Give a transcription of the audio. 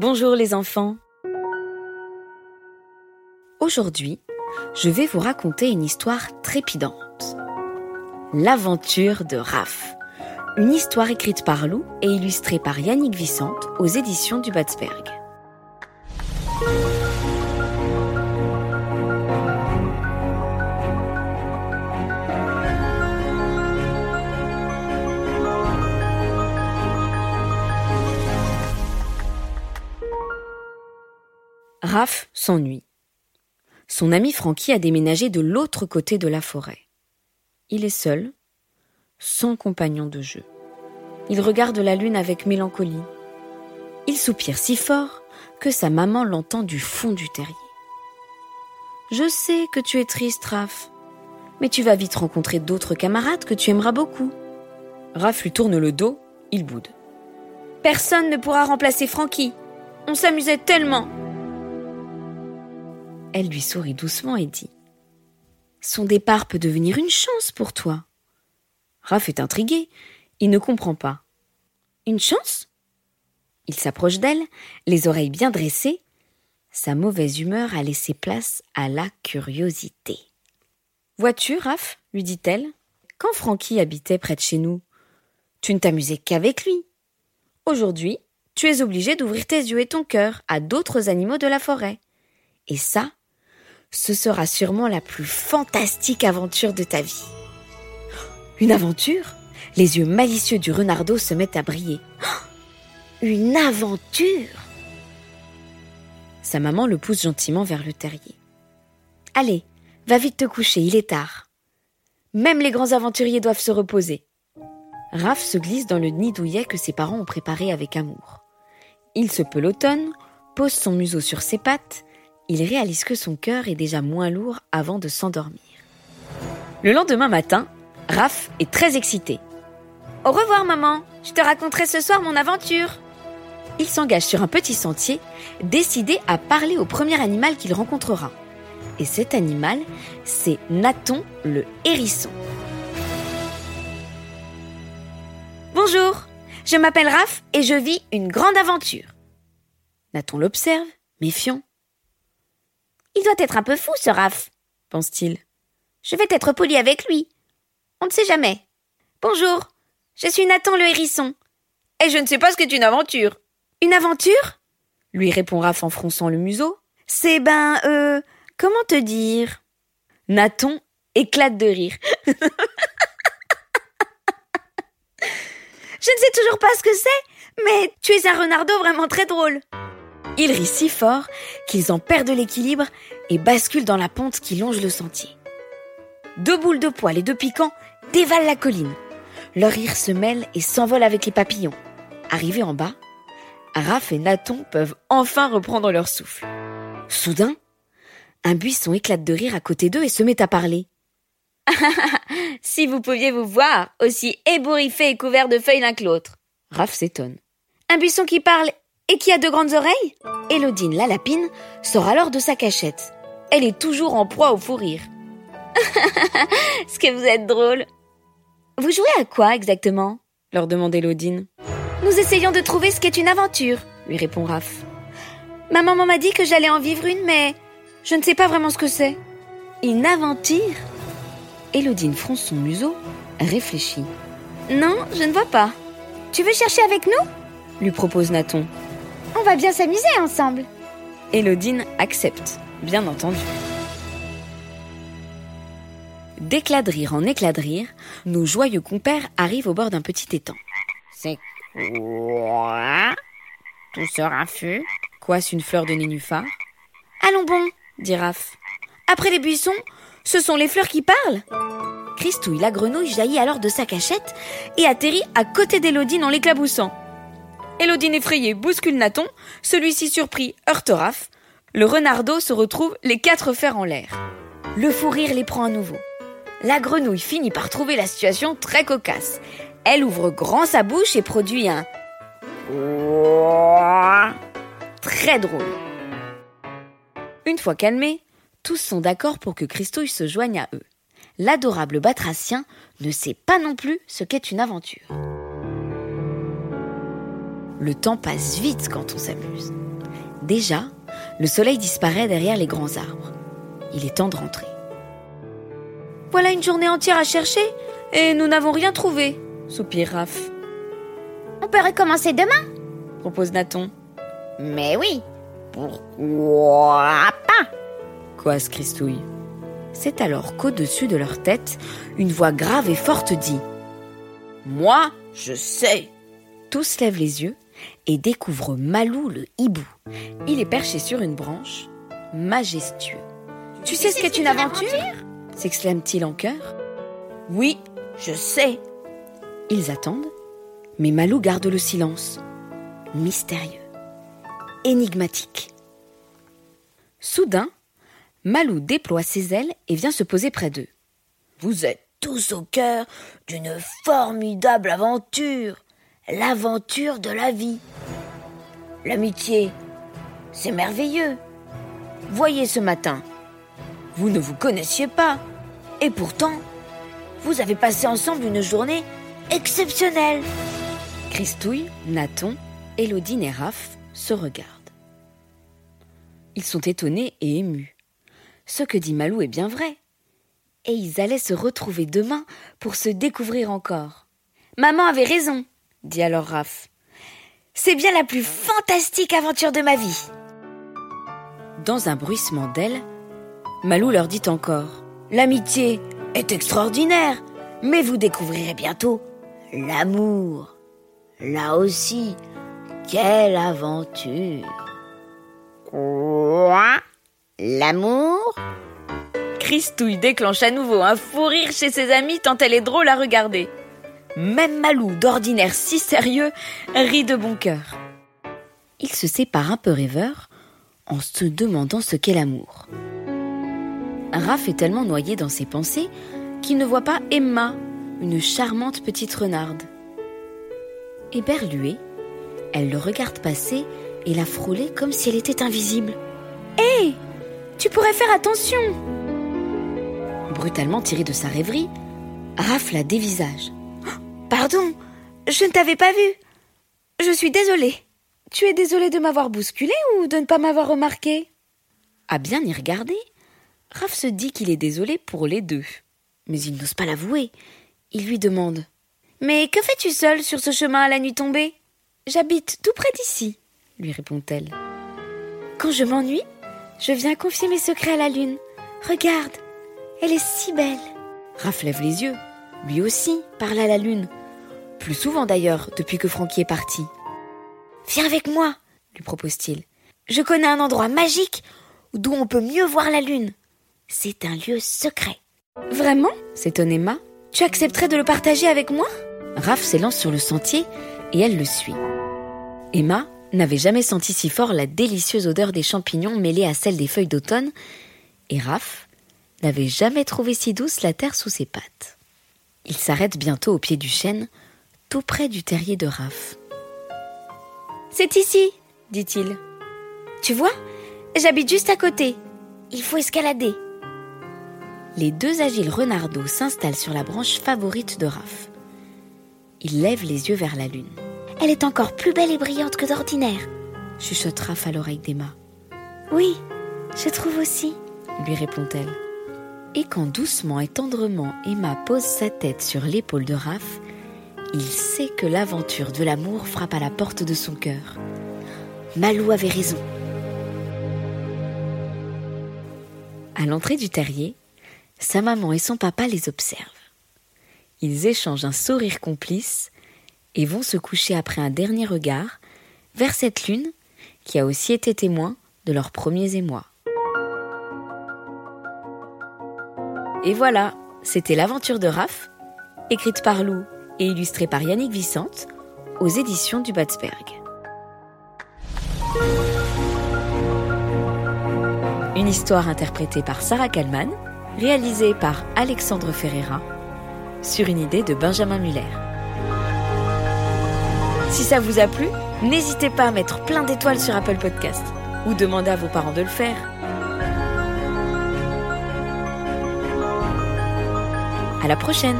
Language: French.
Bonjour les enfants. Aujourd'hui, je vais vous raconter une histoire trépidante. L'aventure de Raph. Une histoire écrite par Lou et illustrée par Yannick Vicente aux éditions du Batsberg. Raph s'ennuie. Son ami Francky a déménagé de l'autre côté de la forêt. Il est seul, sans compagnon de jeu. Il regarde la lune avec mélancolie. Il soupire si fort que sa maman l'entend du fond du terrier. Je sais que tu es triste, Raph, mais tu vas vite rencontrer d'autres camarades que tu aimeras beaucoup. Raph lui tourne le dos, il boude. Personne ne pourra remplacer Francky. On s'amusait tellement. Elle lui sourit doucement et dit Son départ peut devenir une chance pour toi. Raph est intrigué. Il ne comprend pas. Une chance? Il s'approche d'elle, les oreilles bien dressées. Sa mauvaise humeur a laissé place à la curiosité. Vois-tu, Raph? lui dit-elle, quand Francky habitait près de chez nous, tu ne t'amusais qu'avec lui. Aujourd'hui, tu es obligé d'ouvrir tes yeux et ton cœur à d'autres animaux de la forêt. Et ça, ce sera sûrement la plus fantastique aventure de ta vie. Une aventure? Les yeux malicieux du renardeau se mettent à briller. Une aventure? Sa maman le pousse gentiment vers le terrier. Allez, va vite te coucher, il est tard. Même les grands aventuriers doivent se reposer. Raph se glisse dans le nid douillet que ses parents ont préparé avec amour. Il se pelotonne, pose son museau sur ses pattes il réalise que son cœur est déjà moins lourd avant de s'endormir. Le lendemain matin, Raph est très excité. Au revoir maman, je te raconterai ce soir mon aventure. Il s'engage sur un petit sentier, décidé à parler au premier animal qu'il rencontrera. Et cet animal, c'est Naton le hérisson. Bonjour, je m'appelle Raph et je vis une grande aventure. Naton l'observe, méfiant. Il doit être un peu fou, ce Raph, pense-t-il. Je vais être poli avec lui. On ne sait jamais. Bonjour, je suis Nathan le hérisson. Et je ne sais pas ce qu'est une aventure. Une aventure? lui répond Raph en fronçant le museau. C'est ben, euh, comment te dire? Nathan éclate de rire. je ne sais toujours pas ce que c'est, mais tu es un renardeau vraiment très drôle. Il rit si fort qu'ils en perdent l'équilibre et basculent dans la pente qui longe le sentier. Deux boules de poil et deux piquants dévalent la colline. Leur rire se mêle et s'envole avec les papillons. Arrivés en bas, Raph et Naton peuvent enfin reprendre leur souffle. Soudain, un buisson éclate de rire à côté d'eux et se met à parler. si vous pouviez vous voir, aussi ébouriffé et couvert de feuilles l'un que l'autre. Raph s'étonne. Un buisson qui parle et qui a de grandes oreilles? Élodine la lapine sort alors de sa cachette. Elle est toujours en proie au fou rire. Ce que vous êtes drôle. Vous jouez à quoi exactement? leur demande Élodine. Nous essayons de trouver ce qu'est une aventure, lui répond Raph. Ma maman m'a dit que j'allais en vivre une, mais je ne sais pas vraiment ce que c'est. Une aventure? Élodine fronce son museau, réfléchit. Non, je ne vois pas. Tu veux chercher avec nous? lui propose Naton. On va bien s'amuser ensemble. Elodine accepte, bien entendu. D'éclat de rire en éclat de rire, nos joyeux compères arrivent au bord d'un petit étang. C'est quoi? Tout ce raffut Quoique une fleur de nénuphar. Allons bon, dit Raph. Après les buissons, ce sont les fleurs qui parlent. Christouille la grenouille jaillit alors de sa cachette et atterrit à côté d'Élodine en l'éclaboussant. Elodine effrayée bouscule Naton, celui-ci surpris heurte Raph. Le renardeau se retrouve les quatre fers en l'air. Le fou rire les prend à nouveau. La grenouille finit par trouver la situation très cocasse. Elle ouvre grand sa bouche et produit un très drôle. Une fois calmés, tous sont d'accord pour que Christouille se joigne à eux. L'adorable batracien ne sait pas non plus ce qu'est une aventure. Le temps passe vite quand on s'amuse. Déjà, le soleil disparaît derrière les grands arbres. Il est temps de rentrer. Voilà une journée entière à chercher et nous n'avons rien trouvé, soupire Raph. On peut recommencer demain? Propose Nathan. Mais oui, pourquoi pas? Coasse Christouille? C'est alors qu'au-dessus de leur tête, une voix grave et forte dit Moi, je sais Tous lèvent les yeux et découvrent Malou le hibou. Il est perché sur une branche, majestueux. Tu sais ce qu'est une aventure? S'exclame-t-il en chœur? Oui, je sais. Ils attendent, mais Malou garde le silence. Mystérieux, énigmatique. Soudain, Malou déploie ses ailes et vient se poser près d'eux. Vous êtes tous au cœur d'une formidable aventure, l'aventure de la vie. L'amitié, c'est merveilleux. Voyez ce matin, vous ne vous connaissiez pas, et pourtant, vous avez passé ensemble une journée exceptionnelle. Christouille, Naton, Elodine et Raph se regardent. Ils sont étonnés et émus. Ce que dit Malou est bien vrai. Et ils allaient se retrouver demain pour se découvrir encore. Maman avait raison, dit alors Raph. C'est bien la plus fantastique aventure de ma vie. Dans un bruissement d'ailes, Malou leur dit encore L'amitié est extraordinaire, mais vous découvrirez bientôt l'amour. Là aussi, quelle aventure Quoi? L'amour? Christouille déclenche à nouveau un fou rire chez ses amis tant elle est drôle à regarder. Même Malou, d'ordinaire si sérieux, rit de bon cœur. Il se sépare un peu rêveur en se demandant ce qu'est l'amour. Raph est tellement noyé dans ses pensées qu'il ne voit pas Emma, une charmante petite renarde. Éberluée, elle le regarde passer et la frôler comme si elle était invisible. Hé Tu pourrais faire attention Brutalement tiré de sa rêverie, Raph la dévisage. Pardon, je ne t'avais pas vu. Je suis désolée. Tu es désolée de m'avoir bousculé ou de ne pas m'avoir remarqué? À bien y regarder, Raph se dit qu'il est désolé pour les deux. Mais il n'ose pas l'avouer. Il lui demande Mais que fais-tu seule sur ce chemin à la nuit tombée? J'habite tout près d'ici, lui répond-elle. Quand je m'ennuie, je viens confier mes secrets à la lune. Regarde, elle est si belle. Raph lève les yeux. Lui aussi parle à la lune. Plus souvent d'ailleurs depuis que Francky est parti. Viens avec moi, lui propose-t-il. Je connais un endroit magique d'où on peut mieux voir la lune. C'est un lieu secret. Vraiment? S'étonne Emma. Tu accepterais de le partager avec moi? Raph s'élance sur le sentier et elle le suit. Emma n'avait jamais senti si fort la délicieuse odeur des champignons mêlée à celle des feuilles d'automne, et Raph n'avait jamais trouvé si douce la terre sous ses pattes. Il s'arrête bientôt au pied du chêne, tout près du terrier de Raph. C'est ici, dit-il. Tu vois, j'habite juste à côté. Il faut escalader. Les deux agiles renardeaux s'installent sur la branche favorite de Raph. Il lève les yeux vers la lune. Elle est encore plus belle et brillante que d'ordinaire, chuchote Raph à l'oreille d'Emma. Oui, je trouve aussi, lui répond-elle. Et quand doucement et tendrement Emma pose sa tête sur l'épaule de Raph, il sait que l'aventure de l'amour frappe à la porte de son cœur. Malou avait raison. À l'entrée du terrier, sa maman et son papa les observent. Ils échangent un sourire complice et vont se coucher après un dernier regard vers cette lune qui a aussi été témoin de leurs premiers émois. Et voilà, c'était l'aventure de Raph, écrite par Lou et illustrée par Yannick Vicente aux éditions du Batsberg. Une histoire interprétée par Sarah Kallman, réalisée par Alexandre Ferreira, sur une idée de Benjamin Muller. Si ça vous a plu, n'hésitez pas à mettre plein d'étoiles sur Apple Podcast ou demandez à vos parents de le faire. À la prochaine